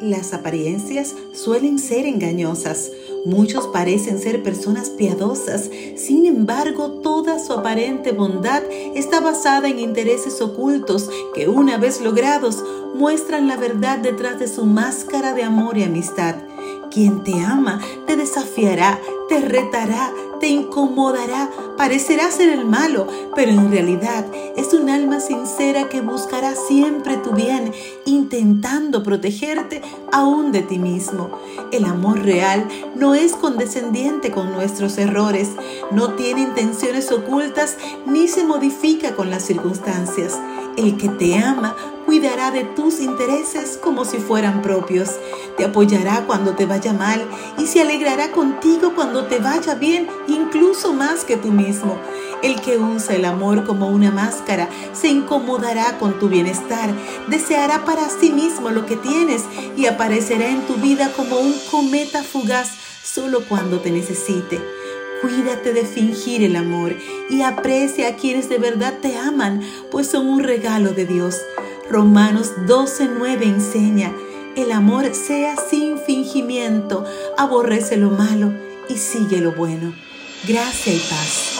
Las apariencias suelen ser engañosas. Muchos parecen ser personas piadosas, sin embargo toda su aparente bondad está basada en intereses ocultos que una vez logrados muestran la verdad detrás de su máscara de amor y amistad. Quien te ama te desafiará, te retará, te incomodará, parecerá ser el malo, pero en realidad es un alma sincera que buscará siempre tu bien, intentando protegerte aún de ti mismo. El amor real no es condescendiente con nuestros errores, no tiene intenciones ocultas ni se modifica con las circunstancias. El que te ama cuidará de tus intereses como si fueran propios. Te apoyará cuando te vaya mal y se alegrará contigo cuando te vaya bien, incluso más que tú mismo. El que usa el amor como una máscara se incomodará con tu bienestar, deseará para sí mismo lo que tienes y aparecerá en tu vida como un cometa fugaz solo cuando te necesite. Cuídate de fingir el amor y aprecia a quienes de verdad te aman, pues son un regalo de Dios. Romanos 12:9 enseña, el amor sea sin fingimiento, aborrece lo malo y sigue lo bueno. Gracia y paz.